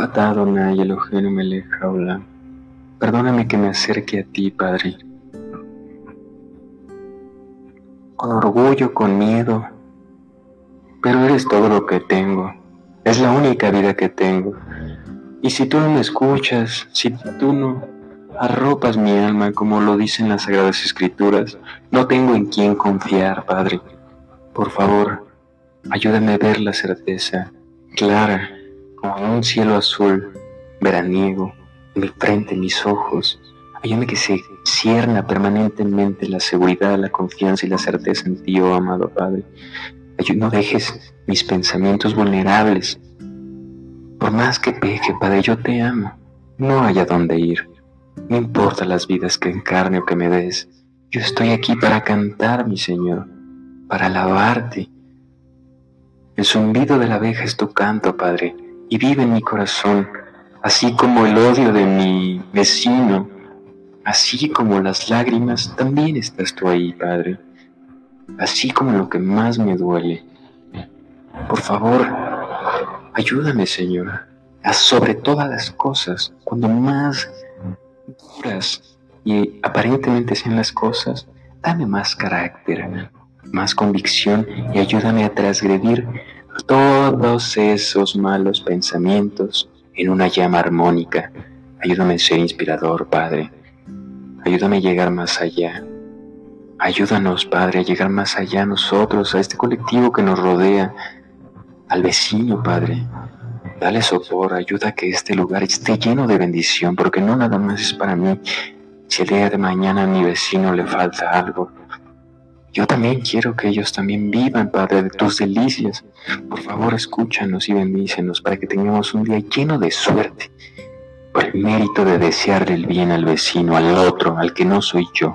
Atah Adonai Eloheinu melech. Perdóname que me acerque a ti, Padre. Con orgullo, con miedo. Pero eres todo lo que tengo. Es la única vida que tengo. Y si tú no me escuchas, si tú no arropas mi alma como lo dicen las Sagradas Escrituras, no tengo en quién confiar, Padre. Por favor, ayúdame a ver la certeza clara como en un cielo azul veraniego, mi frente, en mis ojos. Ayúdame que se cierna permanentemente la seguridad, la confianza y la certeza en ti, oh amado Padre. No dejes mis pensamientos vulnerables. Por más que peque, Padre, yo te amo. No hay a dónde ir. No importa las vidas que encarne o que me des. Yo estoy aquí para cantar, mi Señor, para alabarte. El zumbido de la abeja es tu canto, Padre y vive en mi corazón, así como el odio de mi vecino, así como las lágrimas, también estás tú ahí, Padre, así como lo que más me duele. Por favor, ayúdame, Señor, a sobre todas las cosas, cuando más duras y aparentemente sean las cosas, dame más carácter, más convicción y ayúdame a transgredir todos esos malos pensamientos en una llama armónica. Ayúdame a ser inspirador, Padre. Ayúdame a llegar más allá. Ayúdanos, Padre, a llegar más allá nosotros, a este colectivo que nos rodea, al vecino, Padre. Dale sopor, ayuda a que este lugar esté lleno de bendición, porque no nada más es para mí. Si el día de mañana a mi vecino le falta algo, yo también quiero que ellos también vivan, Padre, de tus delicias. Por favor, escúchanos y bendícenos para que tengamos un día lleno de suerte, por el mérito de desearle el bien al vecino, al otro, al que no soy yo.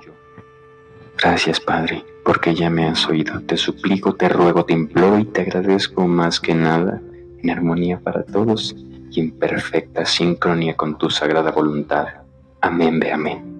Gracias, Padre, porque ya me has oído. Te suplico, te ruego, te imploro y te agradezco más que nada, en armonía para todos y en perfecta sincronía con tu sagrada voluntad. Amén, ve amén.